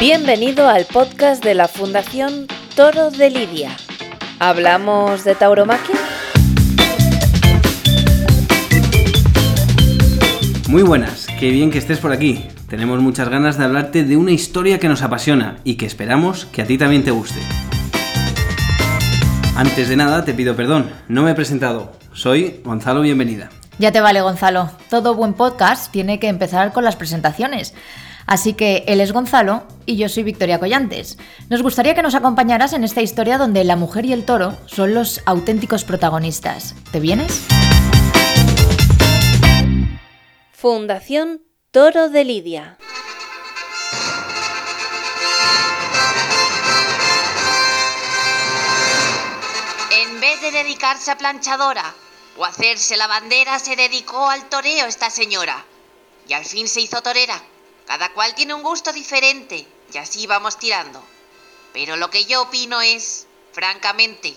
Bienvenido al podcast de la Fundación Toro de Lidia. ¿Hablamos de tauromaquia? Muy buenas, qué bien que estés por aquí. Tenemos muchas ganas de hablarte de una historia que nos apasiona y que esperamos que a ti también te guste. Antes de nada, te pido perdón, no me he presentado. Soy Gonzalo Bienvenida. Ya te vale, Gonzalo. Todo buen podcast tiene que empezar con las presentaciones. Así que él es Gonzalo y yo soy Victoria Collantes. Nos gustaría que nos acompañaras en esta historia donde la mujer y el toro son los auténticos protagonistas. ¿Te vienes? Fundación Toro de Lidia. En vez de dedicarse a planchadora o hacerse la bandera, se dedicó al toreo esta señora. Y al fin se hizo torera. Cada cual tiene un gusto diferente y así vamos tirando. Pero lo que yo opino es, francamente,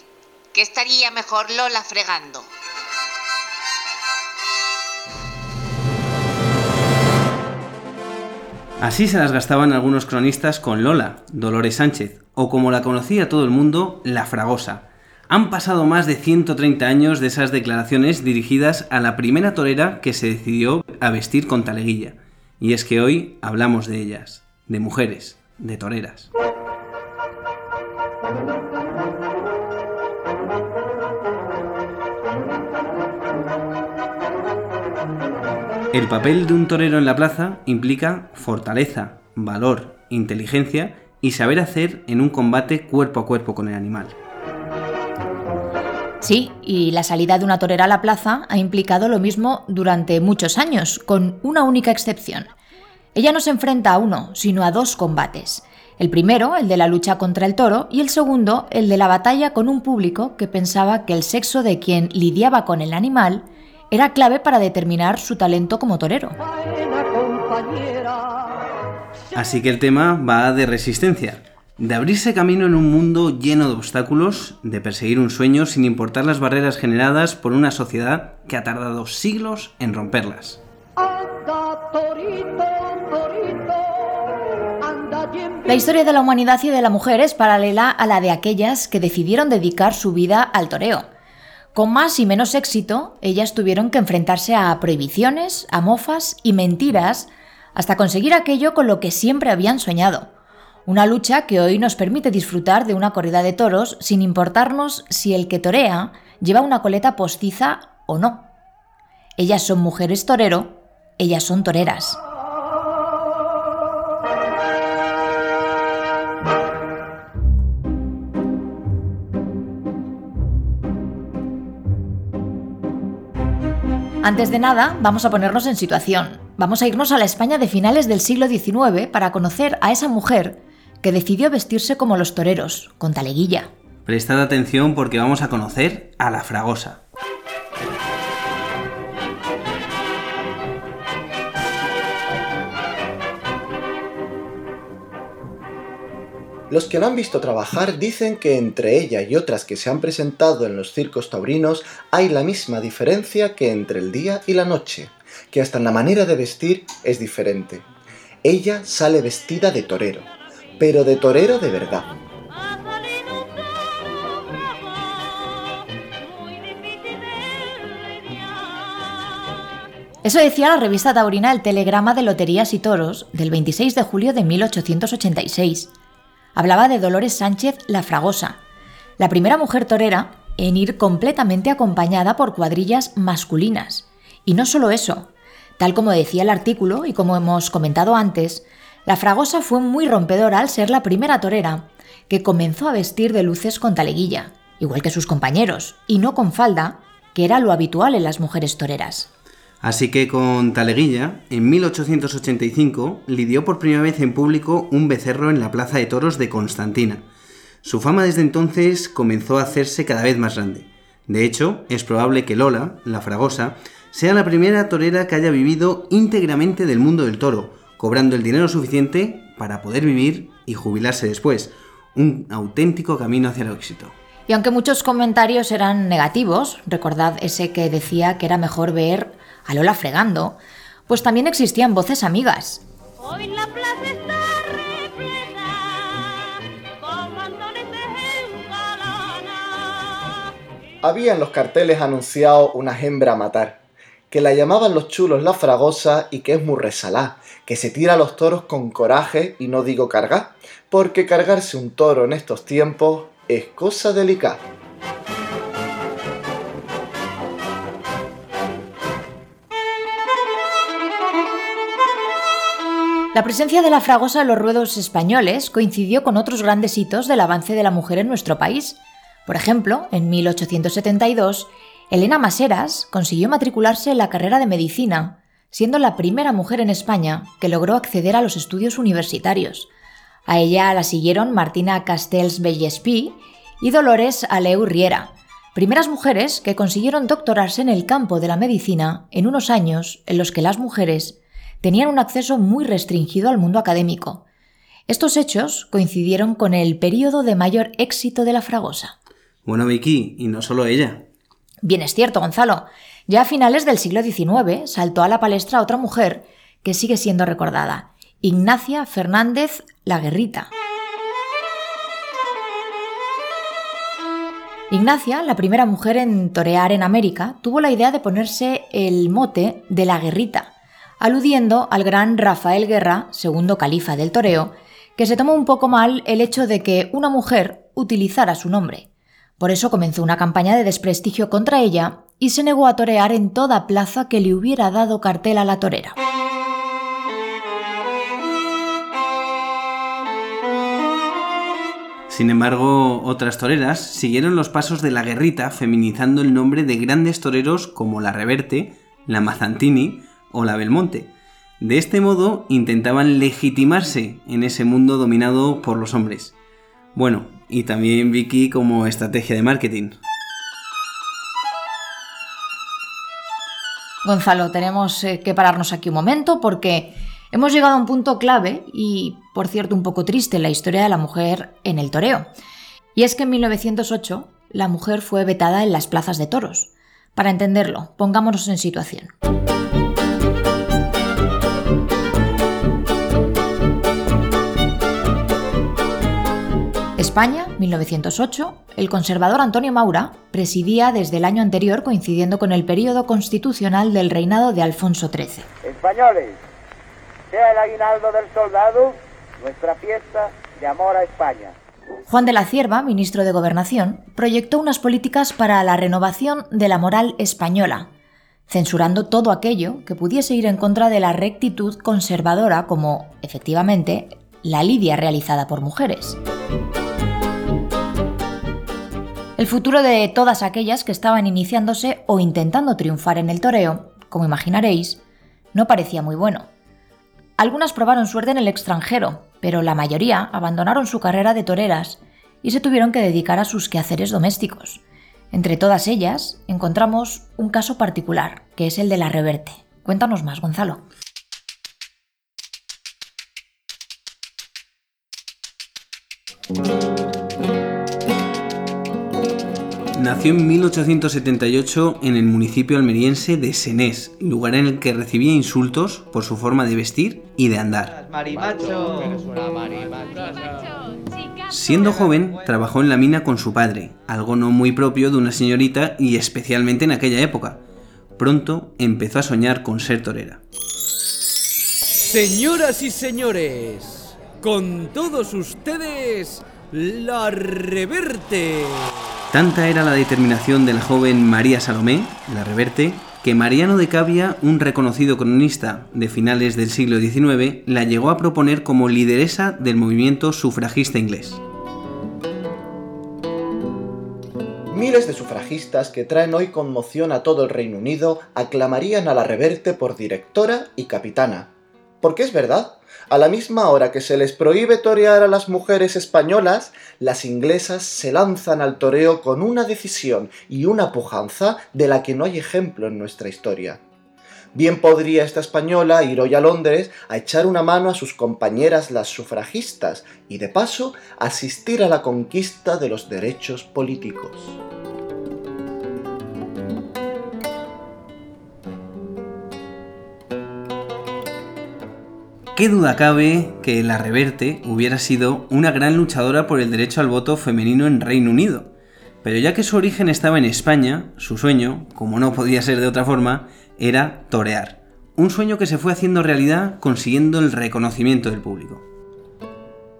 que estaría mejor Lola fregando. Así se las gastaban algunos cronistas con Lola, Dolores Sánchez, o como la conocía todo el mundo, la Fragosa. Han pasado más de 130 años de esas declaraciones dirigidas a la primera torera que se decidió a vestir con taleguilla. Y es que hoy hablamos de ellas, de mujeres, de toreras. El papel de un torero en la plaza implica fortaleza, valor, inteligencia y saber hacer en un combate cuerpo a cuerpo con el animal. Sí, y la salida de una torera a la plaza ha implicado lo mismo durante muchos años, con una única excepción. Ella no se enfrenta a uno, sino a dos combates. El primero, el de la lucha contra el toro, y el segundo, el de la batalla con un público que pensaba que el sexo de quien lidiaba con el animal era clave para determinar su talento como torero. Así que el tema va de resistencia, de abrirse camino en un mundo lleno de obstáculos, de perseguir un sueño sin importar las barreras generadas por una sociedad que ha tardado siglos en romperlas. La historia de la humanidad y de la mujer es paralela a la de aquellas que decidieron dedicar su vida al toreo. Con más y menos éxito, ellas tuvieron que enfrentarse a prohibiciones, a mofas y mentiras hasta conseguir aquello con lo que siempre habían soñado una lucha que hoy nos permite disfrutar de una corrida de toros sin importarnos si el que torea lleva una coleta postiza o no. Ellas son mujeres torero, ellas son toreras. Antes de nada, vamos a ponernos en situación. Vamos a irnos a la España de finales del siglo XIX para conocer a esa mujer que decidió vestirse como los toreros, con taleguilla. Prestad atención porque vamos a conocer a la Fragosa. Los que la han visto trabajar dicen que entre ella y otras que se han presentado en los circos taurinos hay la misma diferencia que entre el día y la noche, que hasta en la manera de vestir es diferente. Ella sale vestida de torero, pero de torero de verdad. Eso decía la revista taurina El Telegrama de Loterías y Toros del 26 de julio de 1886. Hablaba de Dolores Sánchez la Fragosa, la primera mujer torera en ir completamente acompañada por cuadrillas masculinas. Y no solo eso, tal como decía el artículo y como hemos comentado antes, la Fragosa fue muy rompedora al ser la primera torera que comenzó a vestir de luces con taleguilla, igual que sus compañeros, y no con falda, que era lo habitual en las mujeres toreras. Así que con Taleguilla, en 1885, lidió por primera vez en público un becerro en la Plaza de Toros de Constantina. Su fama desde entonces comenzó a hacerse cada vez más grande. De hecho, es probable que Lola, la fragosa, sea la primera torera que haya vivido íntegramente del mundo del toro, cobrando el dinero suficiente para poder vivir y jubilarse después. Un auténtico camino hacia el éxito. Y aunque muchos comentarios eran negativos, recordad ese que decía que era mejor ver a Lola fregando, pues también existían voces amigas. Hoy la plaza está repleta, con Había en los carteles anunciado una hembra a matar que la llamaban los chulos la fragosa y que es muy resalá, que se tira a los toros con coraje y no digo cargar, porque cargarse un toro en estos tiempos es cosa delicada. La presencia de la fragosa en los ruedos españoles coincidió con otros grandes hitos del avance de la mujer en nuestro país. Por ejemplo, en 1872, Elena Maseras consiguió matricularse en la carrera de medicina, siendo la primera mujer en España que logró acceder a los estudios universitarios. A ella la siguieron Martina Castells Bellespí y Dolores Aleu Riera, primeras mujeres que consiguieron doctorarse en el campo de la medicina en unos años en los que las mujeres tenían un acceso muy restringido al mundo académico. Estos hechos coincidieron con el periodo de mayor éxito de la Fragosa. Bueno, Vicky, y no solo ella. Bien es cierto, Gonzalo. Ya a finales del siglo XIX saltó a la palestra otra mujer que sigue siendo recordada, Ignacia Fernández La Guerrita. Ignacia, la primera mujer en torear en América, tuvo la idea de ponerse el mote de la guerrita, aludiendo al gran Rafael Guerra, segundo califa del toreo, que se tomó un poco mal el hecho de que una mujer utilizara su nombre. Por eso comenzó una campaña de desprestigio contra ella y se negó a torear en toda plaza que le hubiera dado cartel a la torera. Sin embargo, otras toreras siguieron los pasos de la guerrita feminizando el nombre de grandes toreros como la Reverte, la Mazantini o la Belmonte. De este modo intentaban legitimarse en ese mundo dominado por los hombres. Bueno, y también Vicky como estrategia de marketing. Gonzalo, tenemos eh, que pararnos aquí un momento porque hemos llegado a un punto clave y, por cierto, un poco triste en la historia de la mujer en el toreo. Y es que en 1908 la mujer fue vetada en las plazas de toros. Para entenderlo, pongámonos en situación. España, 1908, el conservador Antonio Maura presidía desde el año anterior coincidiendo con el periodo constitucional del reinado de Alfonso XIII. Españoles, sea el aguinaldo del soldado nuestra fiesta de amor a España. Juan de la Cierva, ministro de Gobernación, proyectó unas políticas para la renovación de la moral española, censurando todo aquello que pudiese ir en contra de la rectitud conservadora como, efectivamente, la lidia realizada por mujeres el futuro de todas aquellas que estaban iniciándose o intentando triunfar en el toreo, como imaginaréis, no parecía muy bueno. Algunas probaron suerte en el extranjero, pero la mayoría abandonaron su carrera de toreras y se tuvieron que dedicar a sus quehaceres domésticos. Entre todas ellas encontramos un caso particular, que es el de la Reverte. Cuéntanos más, Gonzalo. Nació en 1878 en el municipio almeriense de Senés, lugar en el que recibía insultos por su forma de vestir y de andar. Siendo joven, trabajó en la mina con su padre, algo no muy propio de una señorita y especialmente en aquella época. Pronto empezó a soñar con ser torera. Señoras y señores, con todos ustedes, la reverte. Tanta era la determinación de la joven María Salomé, la reverte, que Mariano de Cavia, un reconocido cronista de finales del siglo XIX, la llegó a proponer como lideresa del movimiento sufragista inglés. Miles de sufragistas que traen hoy conmoción a todo el Reino Unido aclamarían a la reverte por directora y capitana. Porque es verdad, a la misma hora que se les prohíbe torear a las mujeres españolas, las inglesas se lanzan al toreo con una decisión y una pujanza de la que no hay ejemplo en nuestra historia. Bien podría esta española ir hoy a Londres a echar una mano a sus compañeras las sufragistas y de paso asistir a la conquista de los derechos políticos. ¿Qué duda cabe que la Reverte hubiera sido una gran luchadora por el derecho al voto femenino en Reino Unido? Pero ya que su origen estaba en España, su sueño, como no podía ser de otra forma, era torear. Un sueño que se fue haciendo realidad consiguiendo el reconocimiento del público.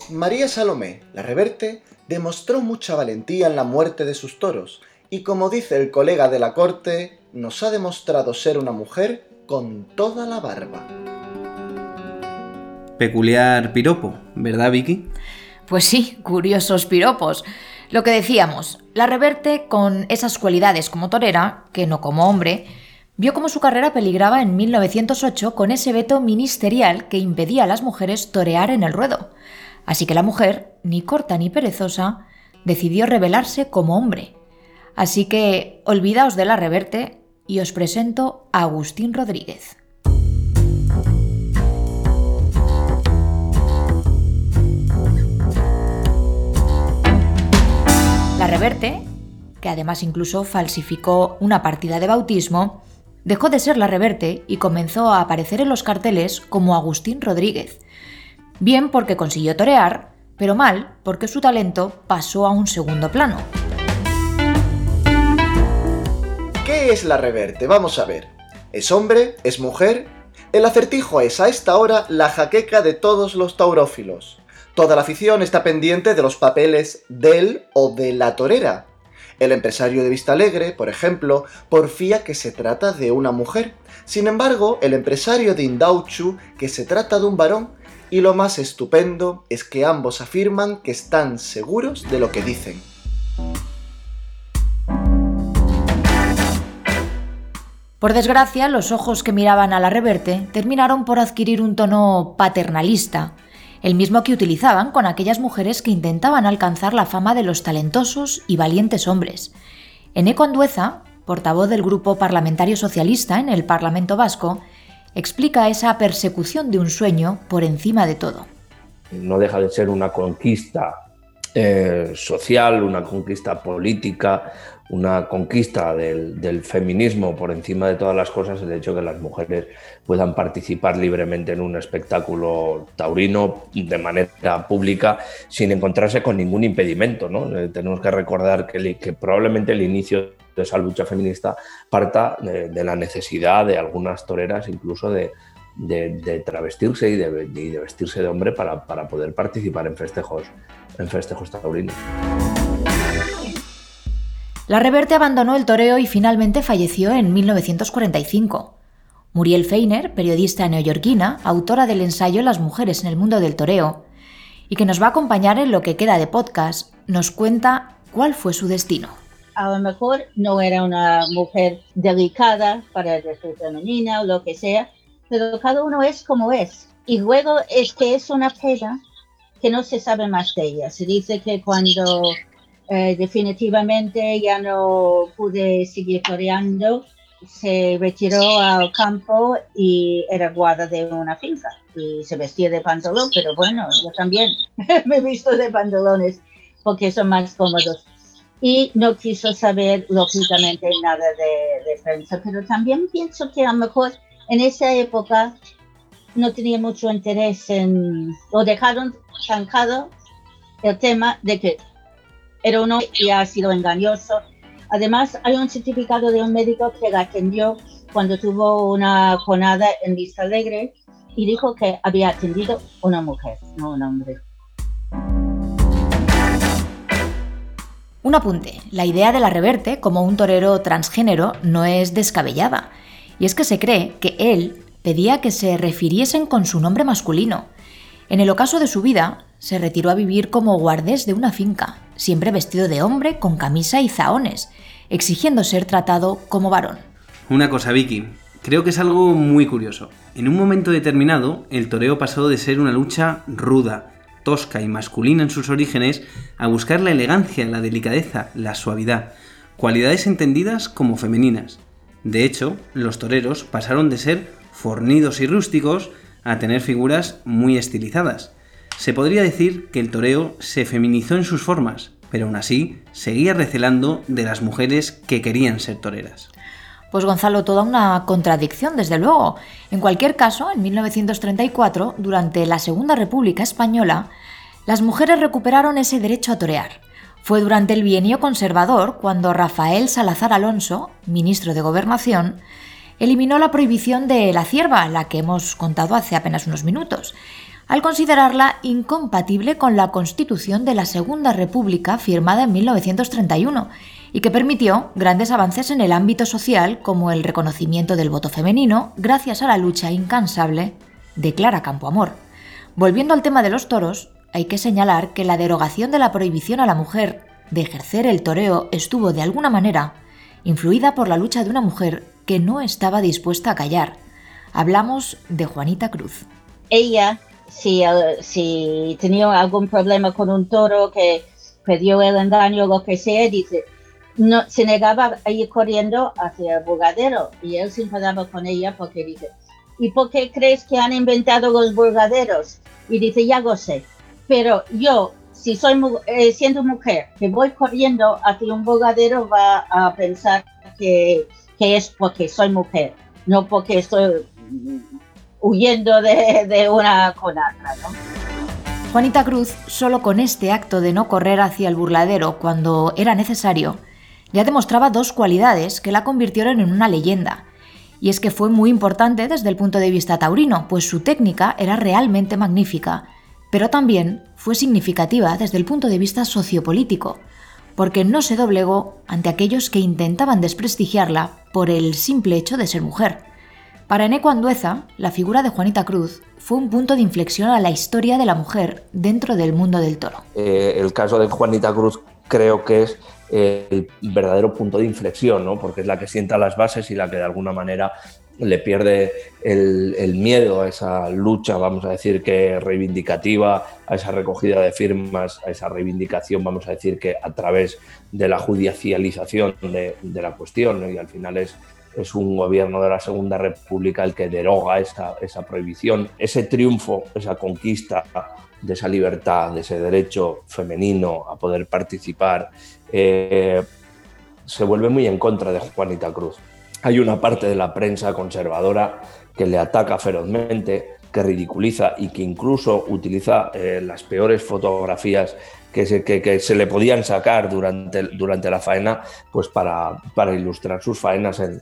María Salomé, la reverte, demostró mucha valentía en la muerte de sus toros y como dice el colega de la corte, nos ha demostrado ser una mujer con toda la barba. Peculiar piropo, ¿verdad Vicky? Pues sí, curiosos piropos. Lo que decíamos, la Reverte, con esas cualidades como torera, que no como hombre, vio cómo su carrera peligraba en 1908 con ese veto ministerial que impedía a las mujeres torear en el ruedo. Así que la mujer, ni corta ni perezosa, decidió rebelarse como hombre. Así que olvidaos de la Reverte y os presento a Agustín Rodríguez. La Reverte, que además incluso falsificó una partida de bautismo, dejó de ser la Reverte y comenzó a aparecer en los carteles como Agustín Rodríguez. Bien porque consiguió torear, pero mal porque su talento pasó a un segundo plano. ¿Qué es la reverte? Vamos a ver. ¿Es hombre? ¿Es mujer? El acertijo es a esta hora la jaqueca de todos los taurófilos. Toda la afición está pendiente de los papeles del o de la torera. El empresario de Vista Alegre, por ejemplo, porfía que se trata de una mujer. Sin embargo, el empresario de Indauchu que se trata de un varón. Y lo más estupendo es que ambos afirman que están seguros de lo que dicen. Por desgracia, los ojos que miraban a la reverte terminaron por adquirir un tono paternalista, el mismo que utilizaban con aquellas mujeres que intentaban alcanzar la fama de los talentosos y valientes hombres. Eneco Andueza, portavoz del Grupo Parlamentario Socialista en el Parlamento Vasco, explica esa persecución de un sueño por encima de todo. No deja de ser una conquista eh, social, una conquista política, una conquista del, feminismo por encima de todas las cosas, el hecho de que las mujeres puedan participar libremente en un espectáculo taurino de manera pública sin encontrarse con ningún impedimento. ¿no? Eh, tenemos que recordar que, probablemente el inicio de esa lucha feminista parta de, la necesidad de algunas toreras incluso de, de, travestirse y, de, vestirse de hombre para, para poder participar en festejos, en festejos taurinos. La Reverte abandonó el toreo y finalmente falleció en 1945. Muriel Feiner, periodista neoyorquina, autora del ensayo Las mujeres en el mundo del toreo, y que nos va a acompañar en lo que queda de podcast, nos cuenta cuál fue su destino. A lo mejor no era una mujer delicada para el femenina o lo que sea, pero cada uno es como es. Y luego es que es una pena que no se sabe más de ella. Se dice que cuando eh, definitivamente ya no pude seguir toreando. Se retiró al campo y era guarda de una finca y se vestía de pantalón, pero bueno, yo también me he visto de pantalones porque son más cómodos. Y no quiso saber, lógicamente, nada de, de prensa, pero también pienso que a lo mejor en esa época no tenía mucho interés en, o dejaron zancado el tema de que era uno y ha sido engañoso. Además, hay un certificado de un médico que la atendió cuando tuvo una jornada en Vista Alegre y dijo que había atendido una mujer, no un hombre. Un apunte, la idea de la reverte como un torero transgénero no es descabellada, y es que se cree que él pedía que se refiriesen con su nombre masculino. En el ocaso de su vida, se retiró a vivir como guardés de una finca, siempre vestido de hombre con camisa y zahones, exigiendo ser tratado como varón. Una cosa, Vicky, creo que es algo muy curioso. En un momento determinado, el toreo pasó de ser una lucha ruda, tosca y masculina en sus orígenes a buscar la elegancia, la delicadeza, la suavidad, cualidades entendidas como femeninas. De hecho, los toreros pasaron de ser fornidos y rústicos a tener figuras muy estilizadas. Se podría decir que el toreo se feminizó en sus formas, pero aún así seguía recelando de las mujeres que querían ser toreras. Pues Gonzalo, toda una contradicción, desde luego. En cualquier caso, en 1934, durante la Segunda República Española, las mujeres recuperaron ese derecho a torear. Fue durante el bienio conservador cuando Rafael Salazar Alonso, ministro de Gobernación, eliminó la prohibición de la cierva, la que hemos contado hace apenas unos minutos, al considerarla incompatible con la Constitución de la Segunda República firmada en 1931 y que permitió grandes avances en el ámbito social como el reconocimiento del voto femenino gracias a la lucha incansable de Clara Campoamor. Volviendo al tema de los toros, hay que señalar que la derogación de la prohibición a la mujer de ejercer el toreo estuvo de alguna manera influida por la lucha de una mujer que no estaba dispuesta a callar. Hablamos de Juanita Cruz. Ella si, si tenía algún problema con un toro que perdió el engaño o lo que sea, dice, no, se negaba a ir corriendo hacia el burgadero y él se enfadaba con ella porque dice, ¿y por qué crees que han inventado los burgaderos? Y dice, ya lo sé, pero yo, si soy eh, siendo mujer, que voy corriendo hacia un burgadero, va a pensar que, que es porque soy mujer, no porque estoy huyendo de, una con otra, ¿no? Juanita Cruz, solo con este acto de no correr hacia el burladero cuando era necesario, ya demostraba dos cualidades que la convirtieron en una leyenda. Y es que fue muy importante desde el punto de vista taurino, pues su técnica era realmente magnífica, pero también fue significativa desde el punto de vista sociopolítico, porque no se doblegó ante aquellos que intentaban desprestigiarla por el simple hecho de ser mujer. Para Eneco Andueza, la figura de Juanita Cruz fue un punto de inflexión a la historia de la mujer dentro del mundo del toro. Eh, el caso de Juanita Cruz creo que es eh, el verdadero punto de inflexión, ¿no? porque es la que sienta las bases y la que de alguna manera le pierde el, miedo a esa lucha, vamos a decir que reivindicativa, a esa recogida de firmas, a esa reivindicación, vamos a decir que a través de la judicialización de, la cuestión, y al final es es un gobierno de la Segunda República el que deroga esa, esa prohibición. Ese triunfo, esa conquista de esa libertad, de ese derecho femenino a poder participar, eh, se vuelve muy en contra de Juanita Cruz. Hay una parte de la prensa conservadora que le ataca ferozmente, que ridiculiza y que incluso utiliza eh, las peores fotografías que se, que, se le podían sacar durante, durante la faena pues para, para ilustrar sus faenas en,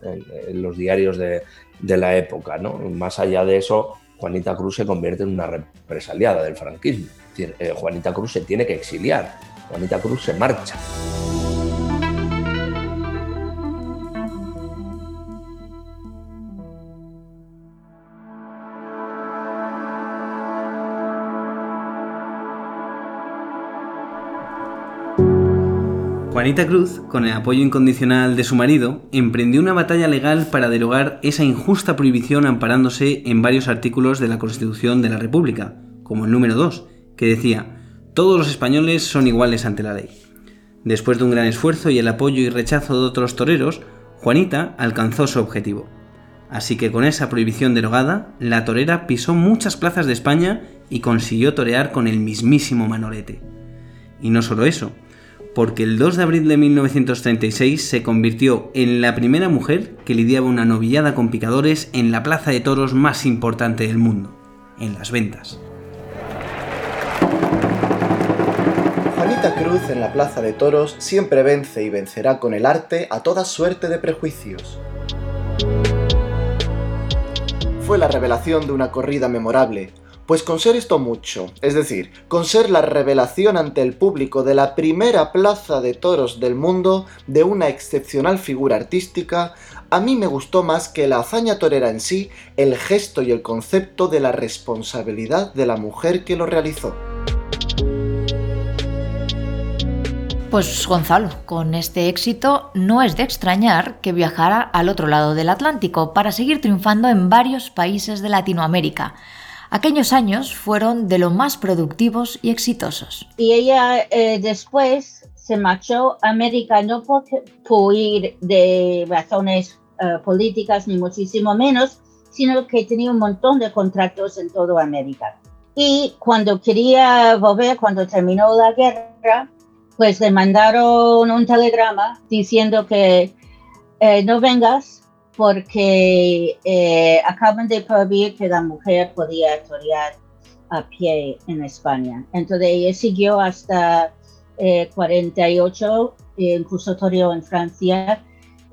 los diarios de, de, la época. ¿no? Más allá de eso, Juanita Cruz se convierte en una represaliada del franquismo. Eh, Juanita Cruz se tiene que exiliar, Juanita Cruz se marcha. Juanita Cruz, con el apoyo incondicional de su marido, emprendió una batalla legal para derogar esa injusta prohibición amparándose en varios artículos de la Constitución de la República, como el número 2, que decía, todos los españoles son iguales ante la ley. Después de un gran esfuerzo y el apoyo y rechazo de otros toreros, Juanita alcanzó su objetivo. Así que con esa prohibición derogada, la torera pisó muchas plazas de España y consiguió torear con el mismísimo Manolete. Y no solo eso, porque el 2 de abril de 1936 se convirtió en la primera mujer que lidiaba una novillada con picadores en la plaza de toros más importante del mundo, en Las Ventas. Juanita Cruz en la plaza de toros siempre vence y vencerá con el arte a toda suerte de prejuicios. Fue la revelación de una corrida memorable, pues con ser esto mucho, es decir, con ser la revelación ante el público de la primera plaza de toros del mundo de una excepcional figura artística, a mí me gustó más que la hazaña torera en sí, el gesto y el concepto de la responsabilidad de la mujer que lo realizó. Pues Gonzalo, con este éxito no es de extrañar que viajara al otro lado del Atlántico para seguir triunfando en varios países de Latinoamérica Aquellos años fueron de lo más productivos y exitosos. Y ella eh, después se marchó a América no por, por ir de razones eh, políticas ni muchísimo menos, sino que tenía un montón de contratos en toda América. Y cuando quería volver, cuando terminó la guerra, pues le mandaron un telegrama diciendo que eh, no vengas porque eh, acaban de prohibir que la mujer podía torear a pie en España. Entonces ella siguió hasta 48, incluso toreó en Francia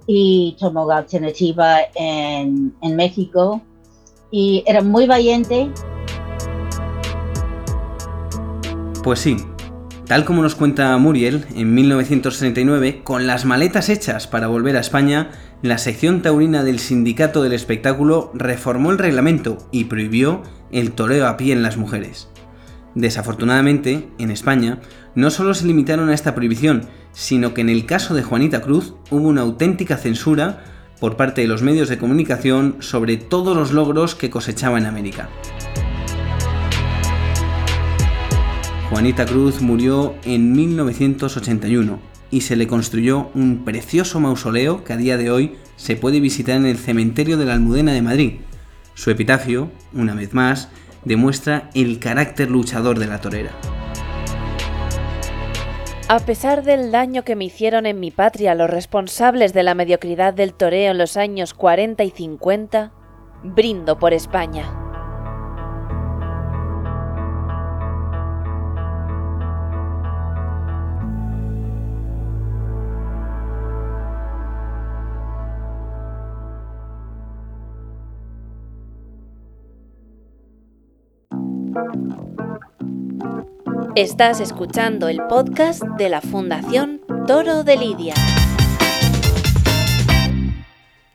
y tomó la alternativa en, en México. Y era muy valiente. Pues sí, Tal como nos cuenta Muriel, en 1939, con las maletas hechas para volver a España, la sección taurina del Sindicato del Espectáculo reformó el reglamento y prohibió el toreo a pie en las mujeres. Desafortunadamente, en España, no solo se limitaron a esta prohibición, sino que en el caso de Juanita Cruz hubo una auténtica censura por parte de los medios de comunicación sobre todos los logros que cosechaba en América. Juanita Cruz murió en 1981 y se le construyó un precioso mausoleo que a día de hoy se puede visitar en el cementerio de la Almudena de Madrid. Su epitafio, una vez más, demuestra el carácter luchador de la torera. A pesar del daño que me hicieron en mi patria los responsables de la mediocridad del toreo en los años 40 y 50, brindo por España. Estás escuchando el podcast de la Fundación Toro de Lidia.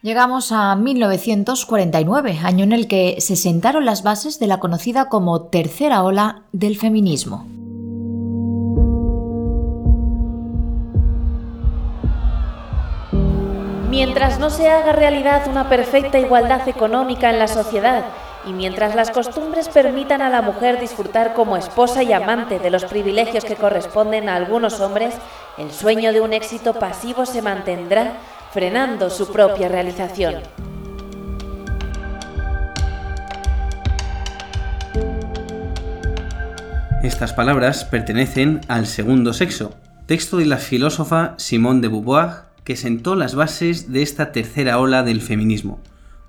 Llegamos a 1949, año en el que se sentaron las bases de la conocida como tercera ola del feminismo. Mientras no se haga realidad una perfecta igualdad económica en la sociedad y mientras las costumbres permitan a la mujer disfrutar como esposa y amante de los privilegios que corresponden a algunos hombres, el sueño de un éxito pasivo se mantendrá, frenando su propia realización. Estas palabras pertenecen al segundo sexo, texto de la filósofa Simone de Beauvoir que sentó las bases de esta tercera ola del feminismo.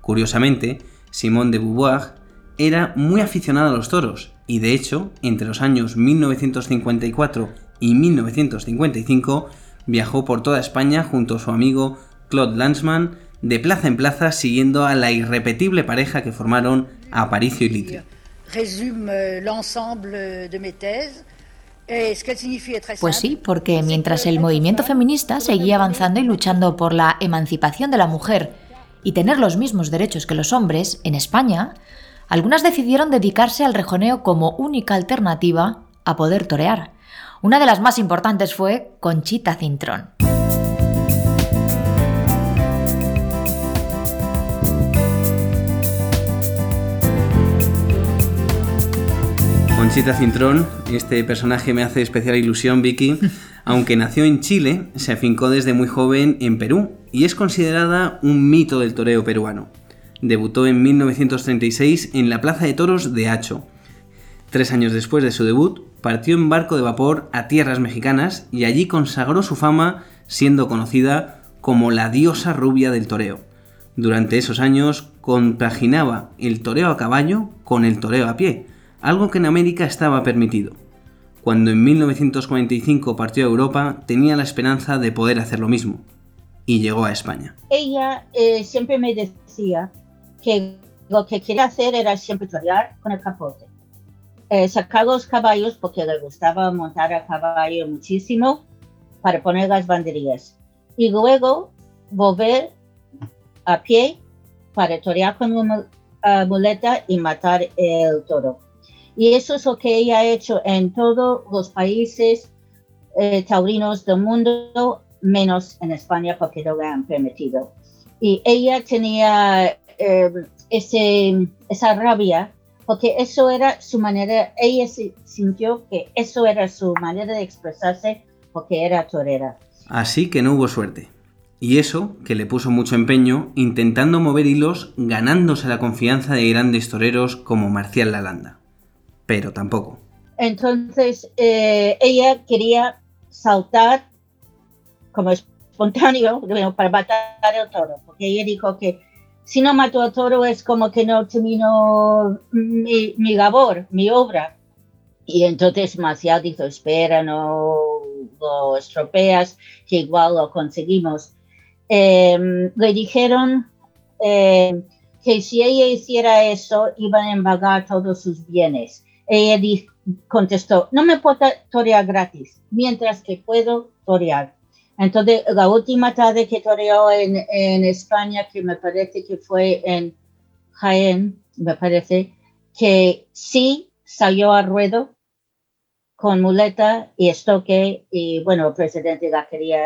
Curiosamente, Simone de Beauvoir era muy aficionada a los toros y de hecho, entre los años 1954 y 1955 viajó por toda España junto a su amigo Claude Lanzmann de plaza en plaza siguiendo a la irrepetible pareja que formaron Aparicio y Litri. Pues sí, porque mientras el movimiento feminista seguía avanzando y luchando por la emancipación de la mujer y tener los mismos derechos que los hombres, en España, algunas decidieron dedicarse al rejoneo como única alternativa a poder torear. Una de las más importantes fue Conchita Cintrón. Conchita Cintrón, este personaje me hace especial ilusión, Vicky. Aunque nació en Chile, se afincó desde muy joven en Perú y es considerada un mito del toreo peruano. Debutó en 1936 en la Plaza de Toros de Hacho. Tres años después de su debut, partió en barco de vapor a tierras mexicanas y allí consagró su fama siendo conocida como la diosa rubia del toreo. Durante esos años compaginaba el toreo a caballo con el toreo a pie, algo que en América estaba permitido. Cuando en 1945 partió a Europa, tenía la esperanza de poder hacer lo mismo, y llegó a España. Ella eh, siempre me decía que lo que quería hacer era siempre torear con el capote. Eh, sacar los caballos porque le gustaba montar a caballo muchísimo para poner las banderillas. Y luego volver a pie para torear con una muleta y matar el toro. Y eso es lo que ella ha hecho en todos los países eh, taurinos del mundo, menos en España porque no le han permitido. Y ella tenía eh, esa rabia porque eso era su manera, ella sintió que eso era su manera de expresarse porque era torera. Así que no hubo suerte. Y eso, que le puso mucho empeño, intentando mover hilos, ganándose la confianza de grandes toreros como Marcial Lalanda pero tampoco. Entonces eh, ella quería saltar como espontáneo para matar al toro, porque ella dijo que si no mató al toro es como que no terminó mi, mi labor, mi obra. Y entonces Marcial dijo, espera, no lo estropeas, que igual lo conseguimos. Em, le dijeron em, que si ella hiciera eso, iban a embargar todos sus bienes. Ella contestó, no me puedo torear gratis, mientras que puedo torear. Entonces, la última tarde que toreó en, en España, que me parece que fue en Jaén, me parece, que sí salió a ruedo con muleta y estoque y bueno, el presidente la quería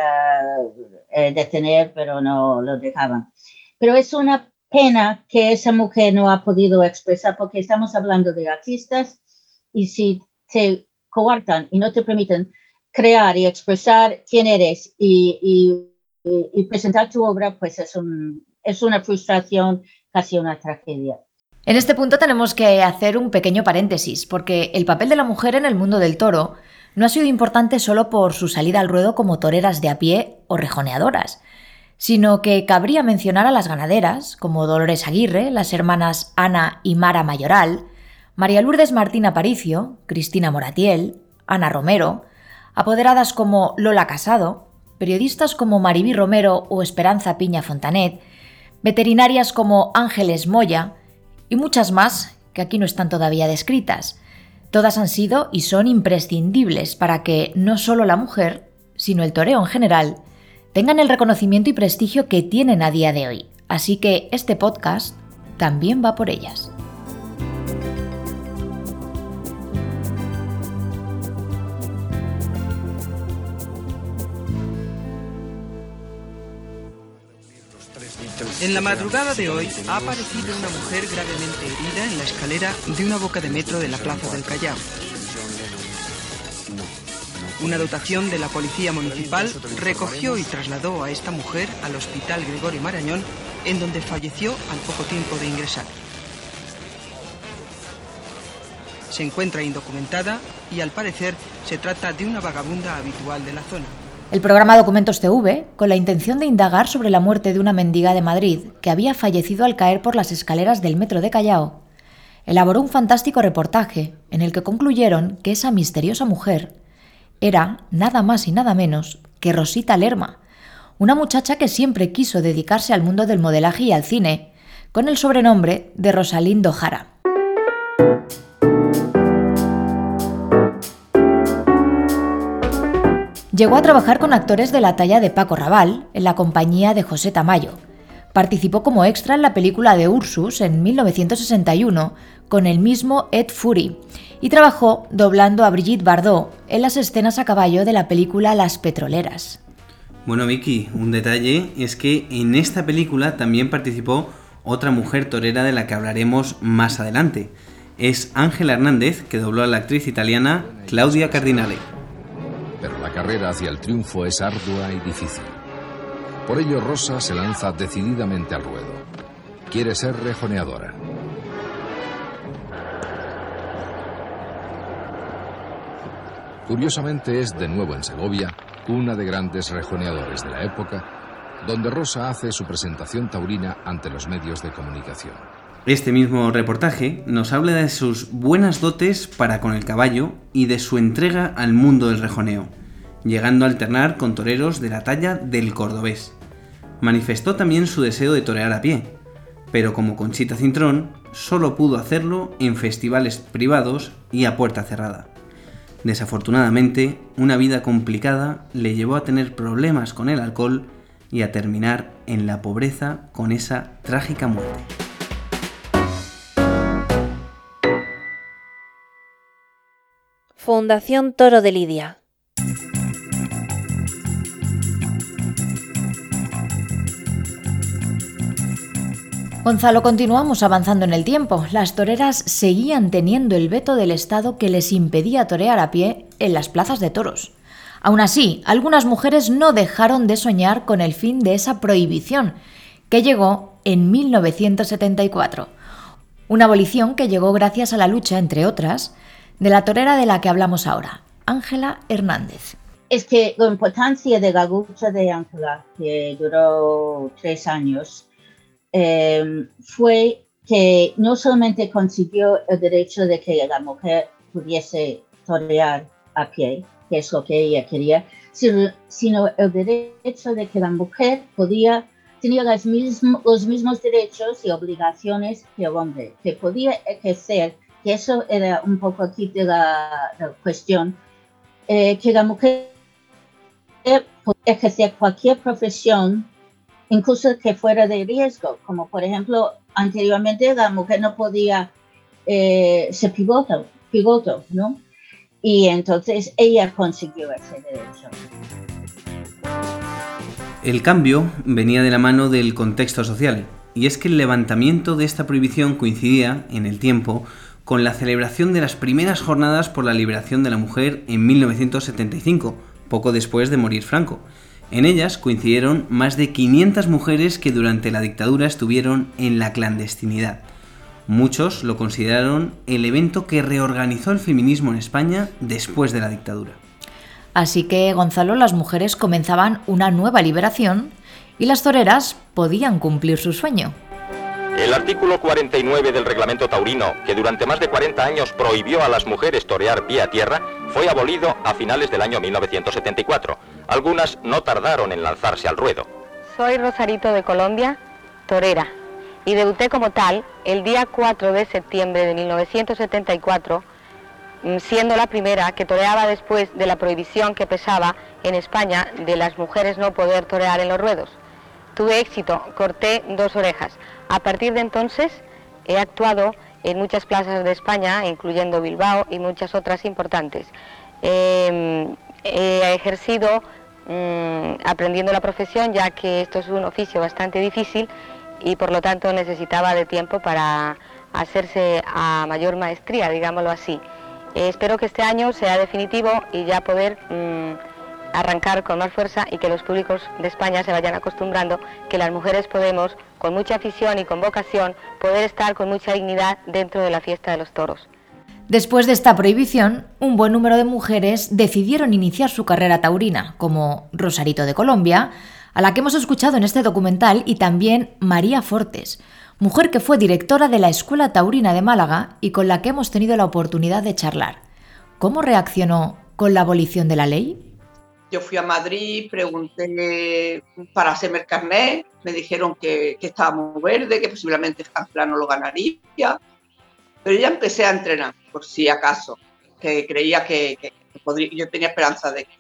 eh, detener, pero no lo dejaban. Pero es una pena que esa mujer no ha podido expresar porque estamos hablando de artistas y si te coartan y no te permiten crear y expresar quién eres y, y, presentar tu obra, pues es, un, es una frustración, casi una tragedia. En este punto tenemos que hacer un pequeño paréntesis, porque el papel de la mujer en el mundo del toro no ha sido importante solo por su salida al ruedo como toreras de a pie o rejoneadoras, sino que cabría mencionar a las ganaderas, como Dolores Aguirre, las hermanas Ana y Mara Mayoral, María Lourdes Martín Aparicio, Cristina Moratiel, Ana Romero, apoderadas como Lola Casado, periodistas como Maribí Romero o Esperanza Piña Fontanet, veterinarias como Ángeles Moya, y muchas más que aquí no están todavía descritas. Todas han sido y son imprescindibles para que no solo la mujer, sino el toreo en general, tengan el reconocimiento y prestigio que tienen a día de hoy. Así que este podcast también va por ellas. En la madrugada de hoy ha aparecido una mujer gravemente herida en la escalera de una boca de metro de la Plaza del Callao. Una dotación de la Policía Municipal recogió y trasladó a esta mujer al Hospital Gregorio Marañón, en donde falleció al poco tiempo de ingresar. Se encuentra indocumentada y al parecer se trata de una vagabunda habitual de la zona. El programa Documentos TV, con la intención de indagar sobre la muerte de una mendiga de Madrid que había fallecido al caer por las escaleras del metro de Callao, elaboró un fantástico reportaje en el que concluyeron que esa misteriosa mujer era nada más y nada menos que Rosita Lerma, una muchacha que siempre quiso dedicarse al mundo del modelaje y al cine, con el sobrenombre de Rosalindo Jara. Llegó a trabajar con actores de la talla de Paco Raval en la compañía de José Tamayo. Participó como extra en la película de Ursus en 1961 con el mismo Ed Fury y trabajó doblando a Brigitte Bardot en las escenas a caballo de la película Las Petroleras. Bueno, Vicky, un detalle es que en esta película también participó otra mujer torera de la que hablaremos más adelante. Es Ángela Hernández, que dobló a la actriz italiana Claudia Cardinale carrera hacia el triunfo es ardua y difícil. Por ello Rosa se lanza decididamente al ruedo. Quiere ser rejoneadora. Curiosamente es de nuevo en Segovia, una de grandes rejoneadores de la época, donde Rosa hace su presentación taurina ante los medios de comunicación. Este mismo reportaje nos habla de sus buenas dotes para con el caballo y de su entrega al mundo del rejoneo, llegando a alternar con toreros de la talla del cordobés. Manifestó también su deseo de torear a pie, pero como Conchita Cintrón, solo pudo hacerlo en festivales privados y a puerta cerrada. Desafortunadamente, una vida complicada le llevó a tener problemas con el alcohol y a terminar en la pobreza con esa trágica muerte. Fundación Toro de Lidia. Gonzalo, continuamos avanzando en el tiempo. Las toreras seguían teniendo el veto del Estado que les impedía torear a pie en las plazas de toros. Aún así, algunas mujeres no dejaron de soñar con el fin de esa prohibición, que llegó en 1974. Una abolición que llegó gracias a la lucha, entre otras, de la torera de la que hablamos ahora, Ángela Hernández. Es que la importancia de la lucha de Ángela, que duró tres años, em, fue que no solamente consiguió el derecho de que la mujer pudiese torear a pie, que es lo que ella quería, sino el derecho de que la mujer podía, tenía los mismos, los mismos derechos y obligaciones que el hombre, que podía ejercer, que eso era un poco aquí de la, cuestión, eh, que la mujer podía ejercer cualquier profesión, incluso que fuera de riesgo, como por ejemplo, anteriormente la mujer no podía eh, ser piloto, ¿no? y entonces ella consiguió ese derecho. El cambio venía de la mano del contexto social, y es que el levantamiento de esta prohibición coincidía, en el tiempo, con la celebración de las primeras jornadas por la liberación de la mujer en 1975, poco después de morir Franco. En ellas coincidieron más de 500 mujeres que durante la dictadura estuvieron en la clandestinidad. Muchos lo consideraron el evento que reorganizó el feminismo en España después de la dictadura. Así que, Gonzalo, las mujeres comenzaban una nueva liberación y las toreras podían cumplir su sueño. El artículo 49 del reglamento taurino, que durante más de 40 años prohibió a las mujeres torear pie a tierra, fue abolido a finales del año 1974. Algunas no tardaron en lanzarse al ruedo. Soy Rosarito de Colombia, torera, y debuté como tal el día 4 de septiembre de 1974, mm, siendo la primera que toreaba después de la prohibición que pesaba en España de las mujeres no poder torear en los ruedos. Tuve éxito, corté dos orejas. A partir de entonces he actuado en muchas plazas de España, incluyendo Bilbao y muchas otras importantes. Em, he ejercido mm, aprendiendo la profesión, ya que esto es un oficio bastante difícil y por lo tanto necesitaba de tiempo para hacerse a mayor maestría, digámoslo así. Espero que este año sea definitivo y ya poder mm, arrancar con más fuerza y que los públicos de España se vayan acostumbrando que las mujeres podemos, con mucha afición y con vocación, poder estar con mucha dignidad dentro de la fiesta de los toros. Después de esta prohibición, un buen número de mujeres decidieron iniciar su carrera taurina, como Rosarito de Colombia, a la que hemos escuchado en este documental, y también María Fortes, mujer que fue directora de la Escuela Taurina de Málaga y con la que hemos tenido la oportunidad de charlar. ¿Cómo reaccionó con la abolición de la ley? Yo fui a Madrid, pregunté para hacerme el carnet, me dijeron que, estaba muy verde, que posiblemente el no lo ganaría, pero ya empecé a entrenar, por si acaso, que creía que, yo tenía esperanza de que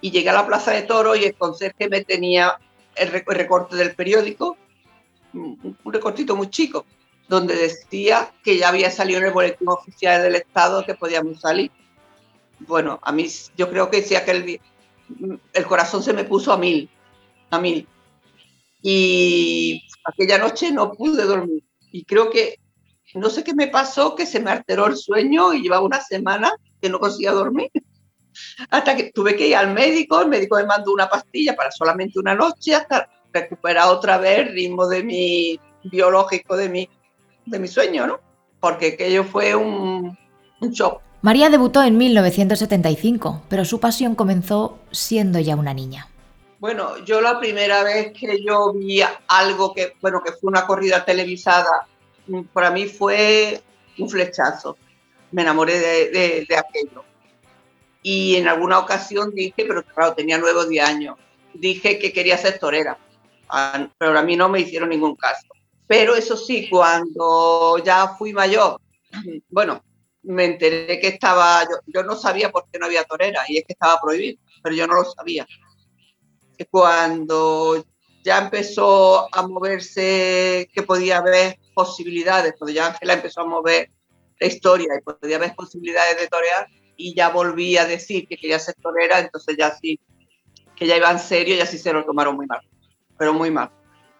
y llegué a la plaza de toro y el conserje me tenía el recorte del periódico, un recortito muy chico, donde decía que ya había salido en el boletín oficial del Estado que podíamos salir. Bueno, a mí yo creo que decía que el, el corazón se me puso a mil, a mil. Y aquella noche no pude dormir. Y creo que, no sé qué me pasó, que se me alteró el sueño y llevaba una semana que no conseguía dormir hasta que tuve que ir al médico, el médico me mandó una pastilla para solamente una noche hasta recuperar otra vez el ritmo de mi biológico, de mi, de mi sueño, ¿no? Porque aquello fue un, un shock. María debutó en 1975, pero su pasión comenzó siendo ya una niña. Bueno, yo la primera vez que yo vi algo que, bueno, que fue una corrida televisada, para mí fue un flechazo. Me enamoré de, de aquello y en alguna ocasión dije, pero claro, tenía nueve o diez años, dije que quería ser torera, ah, pero a mí no me hicieron ningún caso. Pero eso sí, cuando ya fui mayor, bueno, me enteré que estaba, yo, no sabía por qué no había torera y es que estaba prohibido, pero yo no lo sabía. Cuando ya empezó a moverse, que podía haber posibilidades, cuando ya Ángela empezó a mover la historia y podía haber posibilidades de torear, y ya volví a decir que quería ser torera, entonces ya sí, que ya iba en serio y así se lo tomaron muy mal, pero muy mal.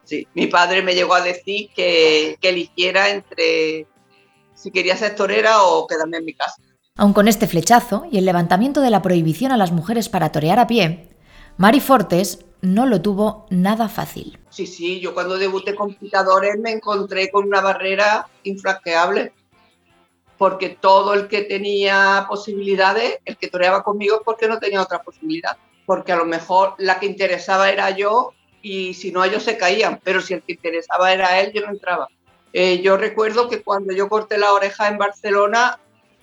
Sí, mi padre me llegó a decir que, que eligiera entre si quería ser torera o quedarme en mi casa. Aun con este flechazo y el levantamiento de la prohibición a las mujeres para torear a pie, Mari Fortes no lo tuvo nada fácil. Sí, sí, yo cuando debuté con picadores me encontré con una barrera infranqueable porque todo el que tenía posibilidades, el que toreaba conmigo, porque no tenía otra posibilidad. Porque a lo mejor la que interesaba era yo y si no ellos se caían, pero si el que interesaba era él, yo no entraba. Eh, yo recuerdo que cuando yo corté la oreja en Barcelona,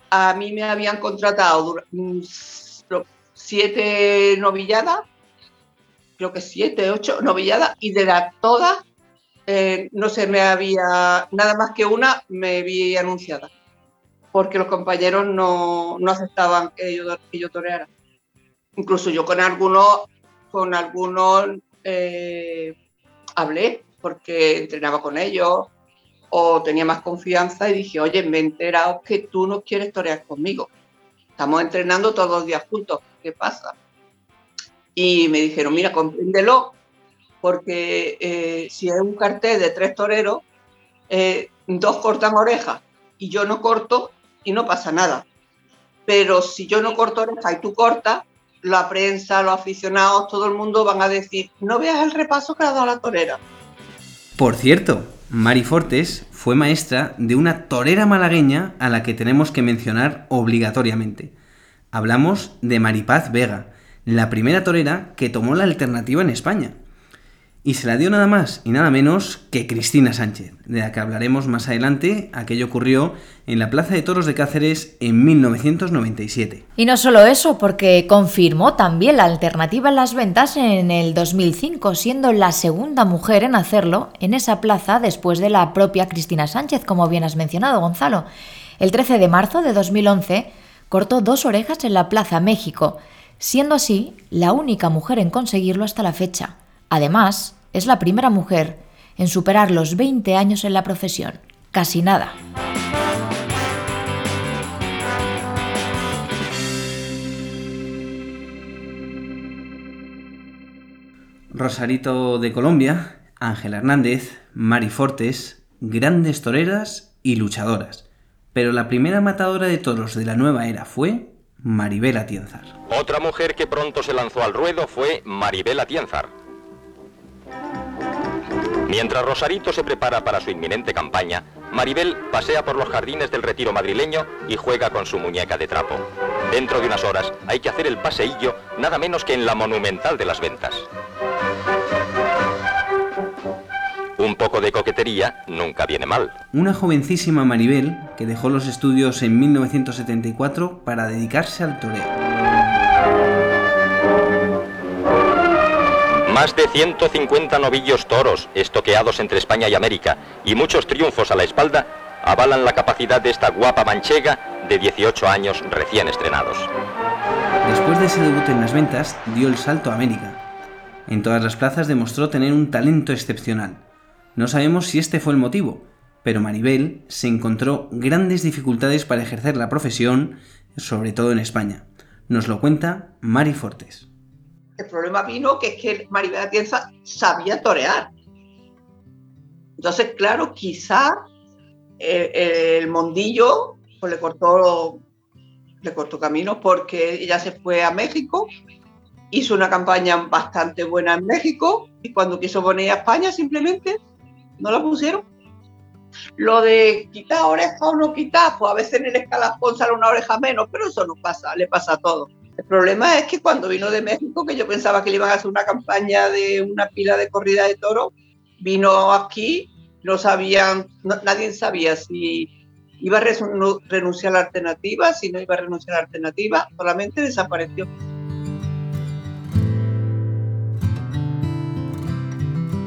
a mí me habían contratado siete novilladas, creo que siete, ocho novilladas, y de las todas, eh, no se me había, nada más que una me vi anunciada, porque los compañeros no, no aceptaban que yo, que toreara. Incluso yo con algunos, con algunos eh, hablé, porque entrenaba con ellos, o tenía más confianza y dije, oye, me he enterado que tú no quieres torear conmigo. Estamos entrenando todos los días juntos. ¿Qué pasa? Y me dijeron, mira, compréndelo, porque eh, si es un cartel de tres toreros, eh, dos cortan orejas y yo no corto y no pasa nada. Pero si yo no corto oreja y tú cortas, la prensa, los aficionados, todo el mundo van a decir, no veas el repaso que ha dado la torera. Por cierto, Mari Fortes fue maestra de una torera malagueña a la que tenemos que mencionar obligatoriamente. Hablamos de Maripaz Vega, la primera torera que tomó la alternativa en España y se la dio nada más y nada menos que Cristina Sánchez, de la que hablaremos más adelante. Aquello ocurrió en la Plaza de Toros de Cáceres en 1997. Y no solo eso, porque confirmó también la alternativa en las ventas en el 2005, siendo la segunda mujer en hacerlo en esa plaza después de la propia Cristina Sánchez, como bien has mencionado, Gonzalo. El 13 de marzo de 2011 cortó dos orejas en la Plaza México, siendo así la única mujer en conseguirlo hasta la fecha. Además, es la primera mujer en superar los 20 años en la profesión. Casi nada. Rosarito de Colombia, Ángel Hernández, Mari Fortes, grandes toreras y luchadoras. Pero la primera matadora de toros de la nueva era fue Maribel Atienzar. Otra mujer que pronto se lanzó al ruedo fue Maribel Atienzar. Mientras Rosarito se prepara para su inminente campaña, Maribel pasea por los jardines del retiro madrileño y juega con su muñeca de trapo. Dentro de unas horas hay que hacer el paseillo nada menos que en la monumental de las ventas. Un poco de coquetería nunca viene mal. Una jovencísima Maribel que dejó los estudios en 1974 para dedicarse al toreo. Más de 150 novillos toros estoqueados entre España y América y muchos triunfos a la espalda avalan la capacidad de esta guapa manchega de 18 años recién estrenados. Después de ese debut en las ventas, dio el salto a América. En todas las plazas demostró tener un talento excepcional. No sabemos si este fue el motivo, pero Maribel se encontró grandes dificultades para ejercer la profesión, sobre todo en España. Nos lo cuenta Mari Fortes. El problema vino que es que Maribel Atienza sabía torear. Entonces, claro, quizá eh, el, mondillo pues, le cortó le camino porque ella se fue a México, hizo una campaña bastante buena en México y cuando quiso poner a España simplemente no la pusieron. Lo de quitar oreja o no quitar, pues a veces en el escalafón sale una oreja menos, pero eso no pasa, le pasa a todo. El problema es que cuando vino de México, que yo pensaba que le iban a hacer una campaña de una pila de corrida de toro, vino aquí, no sabían, nadie sabía si iba a renunciar a la alternativa, si no iba a renunciar a la alternativa, solamente desapareció.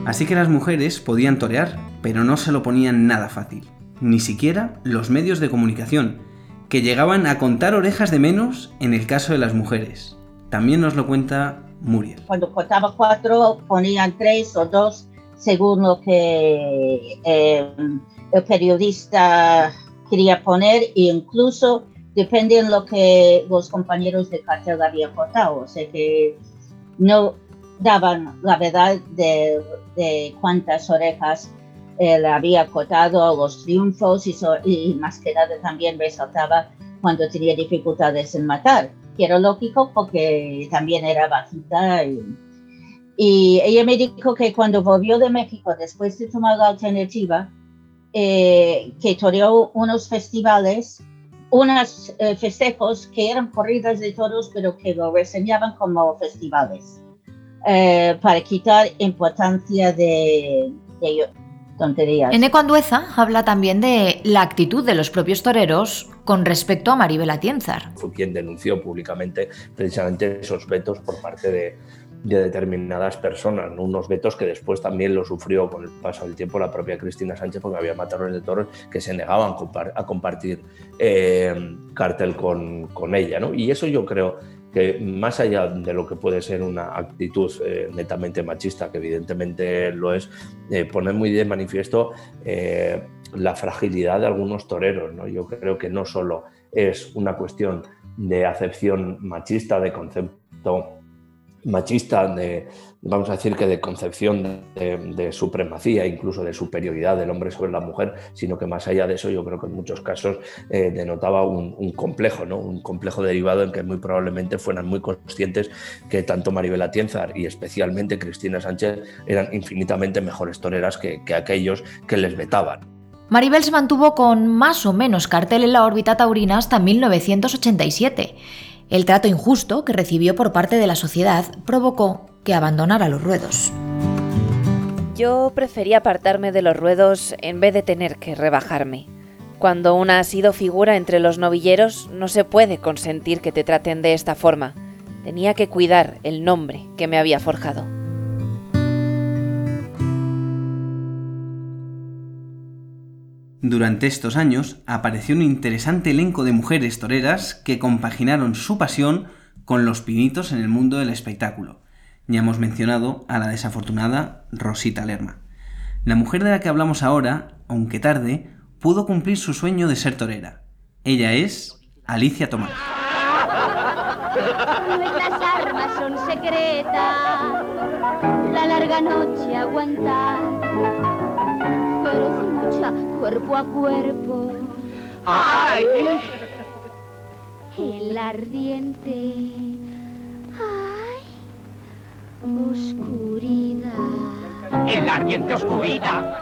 Así que las mujeres podían torear, pero no se lo ponían nada fácil, ni siquiera los medios de comunicación, que llegaban a contar orejas de menos en el caso de las mujeres. También nos lo cuenta Muriel. Cuando cortaba cuatro, ponían tres o dos según lo que eh, el periodista quería poner e incluso depende de lo que los compañeros de cartel habían cortado. O sea que no daban la verdad de cuántas orejas él había acotado los triunfos y, más que nada también resaltaba cuando tenía dificultades en matar, que era lógico porque también era bajita. Y, ella me dijo que cuando volvió de México, después de tomar la alternativa, eh, que toreó unos festivales, unos eh, festejos que eran corridas de toros, pero que lo reseñaban como festivales, eh, para quitar importancia de, de tonterías. En Andueza habla también de la actitud de los propios toreros con respecto a Maribel Atienzar. Fue quien denunció públicamente precisamente esos vetos por parte de, de determinadas personas, unos vetos que después también lo sufrió con el paso del tiempo la propia Cristina Sánchez, porque había matadores de toros que se negaban a compartir eh, cartel con, con ella. ¿no? Y eso yo creo que más allá de lo que puede ser una actitud eh, netamente machista, que evidentemente lo es, eh, pone muy de manifiesto la fragilidad de algunos toreros. ¿no? Yo creo que no solo es una cuestión de acepción machista, de concepto machista, de, vamos a decir que de concepción de, supremacía, incluso de superioridad del hombre sobre la mujer, sino que más allá de eso yo creo que en muchos casos eh, denotaba un, complejo, ¿no? un complejo derivado en que muy probablemente fueran muy conscientes que tanto Maribel Atienzar y especialmente Cristina Sánchez eran infinitamente mejores toreras que, que aquellos que les vetaban. Maribel se mantuvo con más o menos cartel en la órbita taurina hasta 1987 el trato injusto que recibió por parte de la sociedad provocó que abandonara los ruedos. Yo prefería apartarme de los ruedos en vez de tener que rebajarme. Cuando una ha sido figura entre los novilleros, no se puede consentir que te traten de esta forma. Tenía que cuidar el nombre que me había forjado. Durante estos años apareció un interesante elenco de mujeres toreras que compaginaron su pasión con los pinitos en el mundo del espectáculo. Ya hemos mencionado a la desafortunada Rosita Lerma. La mujer de la que hablamos ahora, aunque tarde, pudo cumplir su sueño de ser torera. Ella es Alicia Tomás. Nuestras armas son secretas, la larga noche aguantar cuerpo a cuerpo. ¡Ay! El ardiente. ¡Ay! Oscuridad. El ardiente oscuridad.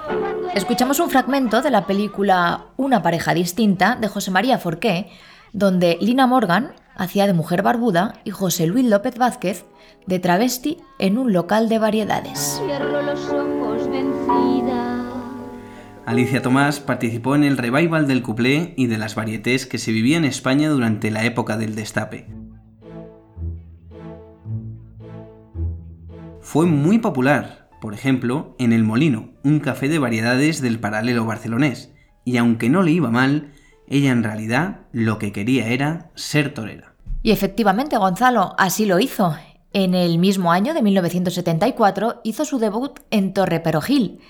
Escuchamos un fragmento de la película Una pareja distinta de José María Forqué, donde Lina Morgan hacía de mujer barbuda y José Luis López Vázquez de travesti en un local de variedades. Cierro los ojos vencida. Alicia Tomás participó en el revival del cuplé y de las varietés que se vivía en España durante la época del destape. Fue muy popular, por ejemplo, en El Molino, un café de variedades del paralelo barcelonés, y aunque no le iba mal, ella en realidad lo que quería era ser torera. Y efectivamente, Gonzalo, así lo hizo. En el mismo año de 1974 hizo su debut en Torre Perojil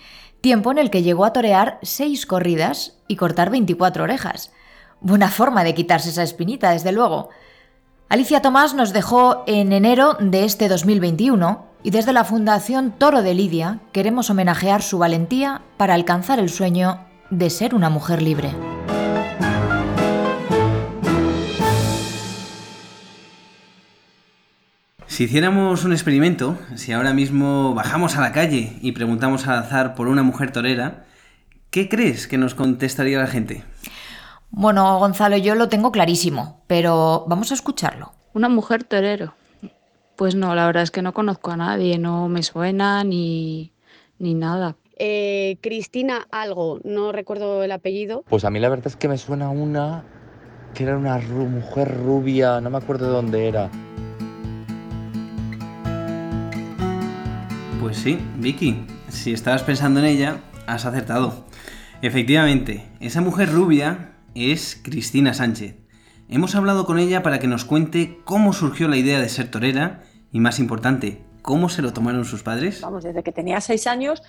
tiempo en el que llegó a torear seis corridas y cortar 24 orejas. Buena forma de quitarse esa espinita, desde luego. Alicia Tomás nos dejó en enero de este 2021 y desde la Fundación Toro de Lidia queremos homenajear su valentía para alcanzar el sueño de ser una mujer libre. Si hiciéramos un experimento, si ahora mismo bajamos a la calle y preguntamos al azar por una mujer torera, ¿qué crees que nos contestaría la gente? Bueno, Gonzalo, yo lo tengo clarísimo, pero vamos a escucharlo. Una mujer torero. Pues no, la verdad es que no conozco a nadie, no me suena ni, ni nada. Eh, Cristina algo, no recuerdo el apellido. Pues a mí la verdad es que me suena una que era una mujer rubia, no me acuerdo de dónde era. Pues sí, Vicky, si estabas pensando en ella, has acertado. Efectivamente, esa mujer rubia es Cristina Sánchez. Hemos hablado con ella para que nos cuente cómo surgió la idea de ser torera y, más importante, cómo se lo tomaron sus padres. Vamos, desde que tenía seis años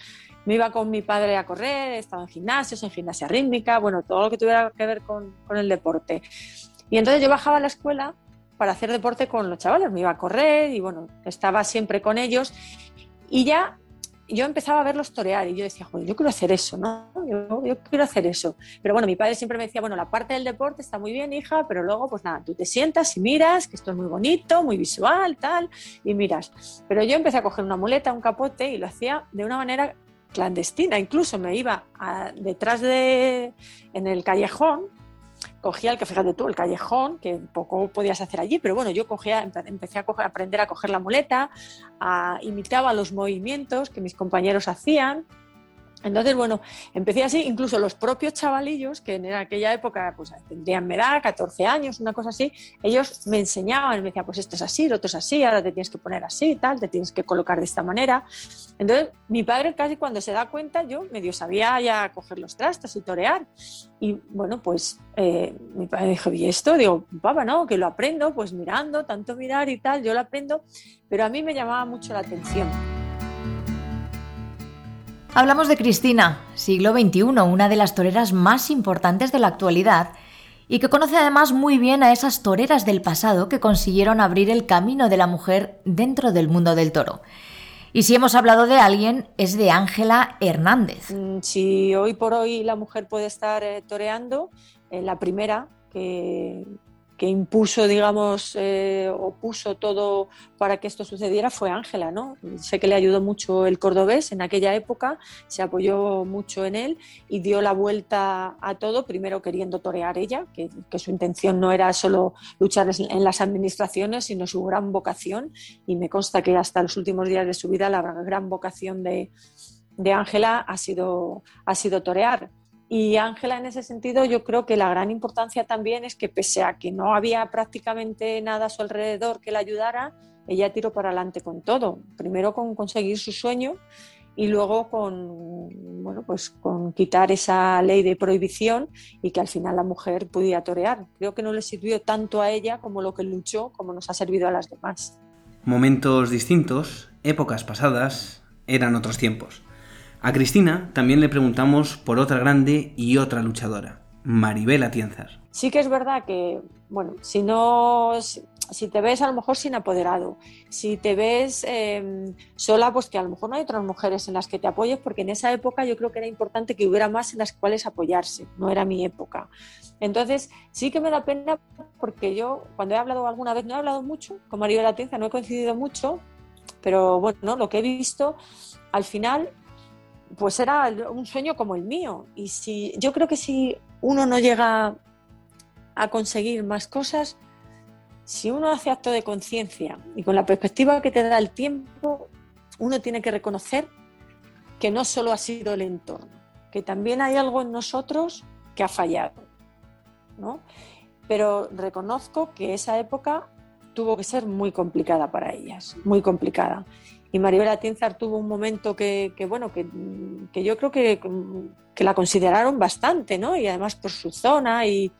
me iba con mi padre a correr, estaba en gimnasios, en gimnasia rítmica, bueno, todo lo que tuviera que ver con, el deporte. Y entonces yo bajaba a la escuela para hacer deporte con los chavales, me iba a correr y bueno, estaba siempre con ellos y ya yo empezaba a verlos torear y yo decía, joder, yo quiero hacer eso, ¿no? Yo, yo, quiero hacer eso. Pero bueno, mi padre siempre me decía, bueno, la parte del deporte está muy bien, hija, pero luego, pues nada, tú te sientas y miras, que esto es muy bonito, muy visual, tal, y miras. Pero yo empecé a coger una muleta, un capote y lo hacía de una manera clandestina. Incluso me iba detrás de, en el callejón, cogía el que fíjate tú, el callejón, que poco podías hacer allí, pero bueno, yo cogía, empecé a, aprender a coger la muleta, a, imitaba los movimientos que mis compañeros hacían Entonces, bueno, empecé así, incluso los propios chavalillos, que en aquella época pues tendrían mi edad, 14 años, una cosa así, ellos me enseñaban, me decían, pues esto es así, lo otro es así, ahora te tienes que poner así, tal, te tienes que colocar de esta manera. Entonces, mi padre casi cuando se da cuenta, yo medio sabía ya coger los trastos y torear. Y bueno, pues eh, mi padre dijo, ¿y esto? Digo, papá, no, que lo aprendo, pues mirando, tanto mirar y tal, yo lo aprendo, pero a mí me llamaba mucho la atención. Hablamos de Cristina, siglo XXI, una de las toreras más importantes de la actualidad, y que conoce además muy bien a esas toreras del pasado que consiguieron abrir el camino de la mujer dentro del mundo del toro. Y si hemos hablado de alguien, es de Ángela Hernández. Mm, Si hoy por hoy la mujer puede estar eh, toreando, eh, la primera que, que impuso, digamos, eh, o puso todo para que esto sucediera fue Ángela, ¿no? Sé que le ayudó mucho el cordobés en aquella época, se apoyó mucho en él y dio la vuelta a todo, primero queriendo torear ella, que, que su intención no era solo luchar en las administraciones, sino su gran vocación, y me consta que hasta los últimos días de su vida la gran vocación de Ángela ha sido, ha sido torear. Y Ángela en ese sentido yo creo que la gran importancia también es que pese a que no había prácticamente nada a su alrededor que la ayudara, ella tiró para adelante con todo. Primero con conseguir su sueño y luego con, bueno, pues con quitar esa ley de prohibición y que al final la mujer pudiera torear. Creo que no le sirvió tanto a ella como lo que luchó, como nos ha servido a las demás. Momentos distintos, épocas pasadas, eran otros tiempos. A Cristina también le preguntamos por otra grande y otra luchadora, Maribel Atienzar. Sí que es verdad que, bueno, si no, si, te ves a lo mejor sin apoderado, si te ves eh, sola, pues que a lo mejor no hay otras mujeres en las que te apoyes, porque en esa época yo creo que era importante que hubiera más en las cuales apoyarse, no era mi época. Entonces, sí que me da pena porque yo, cuando he hablado alguna vez, no he hablado mucho con Maribel Atienza, no he coincidido mucho, pero bueno, lo que he visto, al final pues era un sueño como el mío. Y si yo creo que si uno no llega a conseguir más cosas, si uno hace acto de conciencia y con la perspectiva que te da el tiempo, uno tiene que reconocer que no solo ha sido el entorno, que también hay algo en nosotros que ha fallado. ¿no? Pero reconozco que esa época tuvo que ser muy complicada para ellas, muy complicada. Y Maribel Atienzar tuvo un momento que, que bueno, que, que, yo creo que, que, la consideraron bastante, ¿no? Y además por su zona y,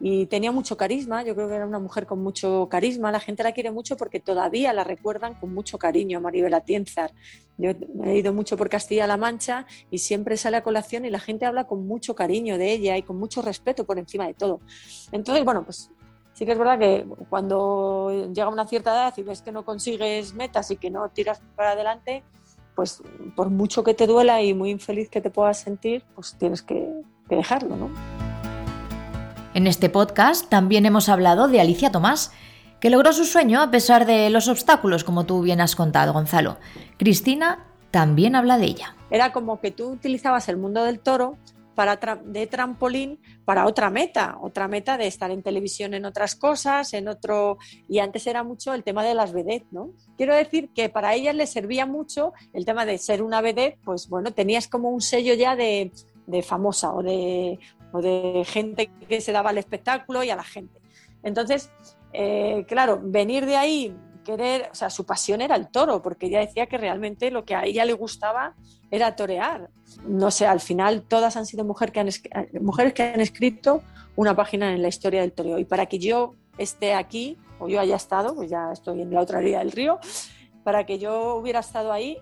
y, tenía mucho carisma. Yo creo que era una mujer con mucho carisma. La gente la quiere mucho porque todavía la recuerdan con mucho cariño a Maribel Atienzar. Yo he ido mucho por Castilla-La Mancha y siempre sale a colación y la gente habla con mucho cariño de ella y con mucho respeto por encima de todo. Entonces, bueno, pues sí que es verdad que cuando llega una cierta edad y ves que no consigues metas y que no tiras para adelante, pues por mucho que te duela y muy infeliz que te puedas sentir, pues tienes que, que dejarlo, ¿no? En este podcast también hemos hablado de Alicia Tomás, que logró su sueño a pesar de los obstáculos, como tú bien has contado, Gonzalo. Cristina también habla de ella. Era como que tú utilizabas el mundo del toro para de trampolín para otra meta, otra meta de estar en televisión en otras cosas, en otro y antes era mucho el tema de las vedettes, ¿no? Quiero decir que para ellas les servía mucho el tema de ser una vedette, pues bueno, tenías como un sello ya de, de famosa o de, o de gente que se daba al espectáculo y a la gente. Entonces, eh, claro, venir de ahí querer, o sea, su pasión era el toro, porque ella decía que realmente lo que a ella le gustaba era torear. No sé, al final todas han sido mujer que han, mujeres que han escrito una página en la historia del toreo. Y para que yo esté aquí, o yo haya estado, pues ya estoy en la otra orilla del río, para que yo hubiera estado ahí,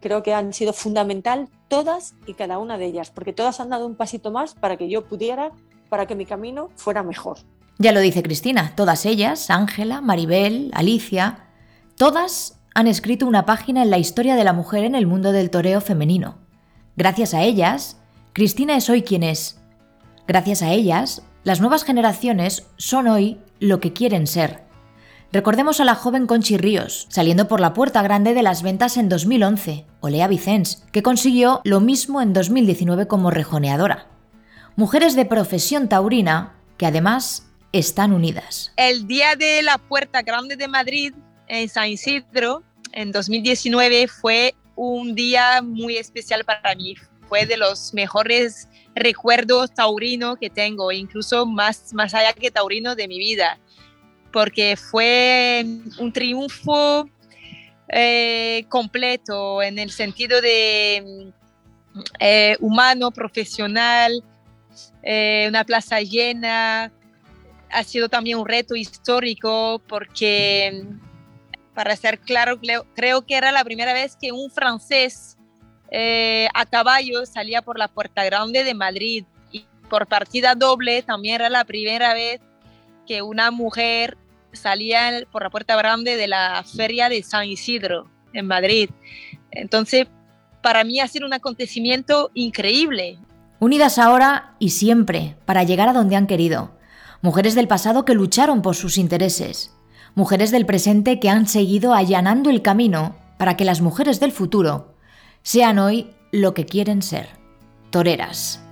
creo que han sido fundamental todas y cada una de ellas, porque todas han dado un pasito más para que yo pudiera, para que mi camino fuera mejor. Ya lo dice Cristina, todas ellas, Ángela, Maribel, Alicia, todas han escrito una página en la historia de la mujer en el mundo del toreo femenino. Gracias a ellas, Cristina es hoy quien es. Gracias a ellas, las nuevas generaciones son hoy lo que quieren ser. Recordemos a la joven Conchi Ríos, saliendo por la puerta grande de las ventas en 2011, o Lea Vicens, que consiguió lo mismo en 2019 como rejoneadora. Mujeres de profesión taurina que además están unidas. El día de la Puerta Grande de Madrid, en San Isidro, en 2019, fue un día muy especial para mí. fue de los mejores recuerdos taurinos que tengo, incluso más, más allá que taurino de mi vida, porque fue un triunfo eh, completo en el sentido de eh, humano, profesional, eh, una plaza llena. Ha sido también un reto histórico porque, para ser claro, creo, que era la primera vez que un francés eh, a caballo salía por la Puerta Grande de Madrid y por partida doble también era la primera vez que una mujer salía por la Puerta Grande de la Feria de San Isidro en Madrid. Entonces, para mí ha sido un acontecimiento increíble. Unidas ahora y siempre para llegar a donde han querido. Mujeres del pasado que lucharon por sus intereses. Mujeres del presente que han seguido allanando el camino para que las mujeres del futuro sean hoy lo que quieren ser. Toreras.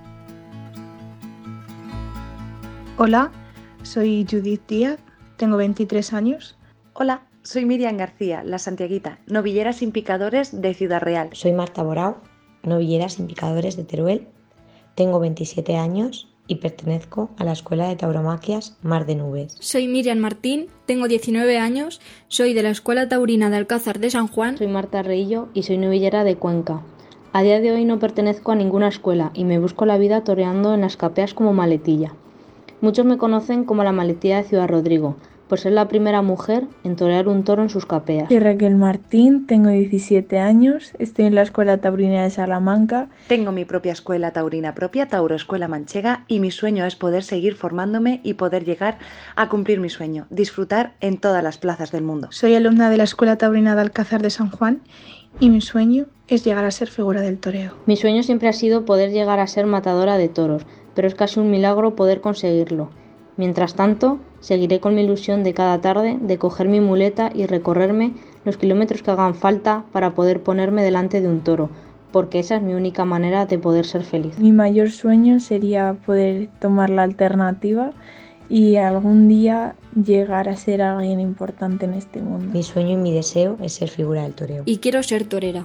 Hola, soy Judith Díaz, tengo 23 años. Hola, soy Miriam García, la Santiaguita, novillera sin picadores de Ciudad Real. Soy Marta Borao, novillera sin picadores de Teruel. Tengo 27 años y pertenezco a la Escuela de Tauromaquias Mar de Nubes. Soy Miriam Martín, tengo 19 años, soy de la Escuela Taurina de Alcázar de San Juan. Soy Marta Reillo y soy novillera de Cuenca. A día de hoy no pertenezco a ninguna escuela y me busco la vida toreando en las capeas como maletilla. Muchos me conocen como la maletilla de Ciudad Rodrigo, por ser la primera mujer en torear un toro en sus capeas. Soy Raquel Martín, tengo 17 años, estoy en la Escuela Taurina de Salamanca. Tengo mi propia escuela taurina propia, Tauro Escuela Manchega, y mi sueño es poder seguir formándome y poder llegar a cumplir mi sueño, disfrutar en todas las plazas del mundo. Soy alumna de la Escuela Taurina de Alcázar de San Juan y mi sueño es llegar a ser figura del toreo. Mi sueño siempre ha sido poder llegar a ser matadora de toros, pero es casi un milagro poder conseguirlo. Mientras tanto, seguiré con mi ilusión de cada tarde de coger mi muleta y recorrerme los kilómetros que hagan falta para poder ponerme delante de un toro, porque esa es mi única manera de poder ser feliz. Mi mayor sueño sería poder tomar la alternativa y algún día llegar a ser alguien importante en este mundo. Mi sueño y mi deseo es ser figura del toreo. Y quiero ser torera.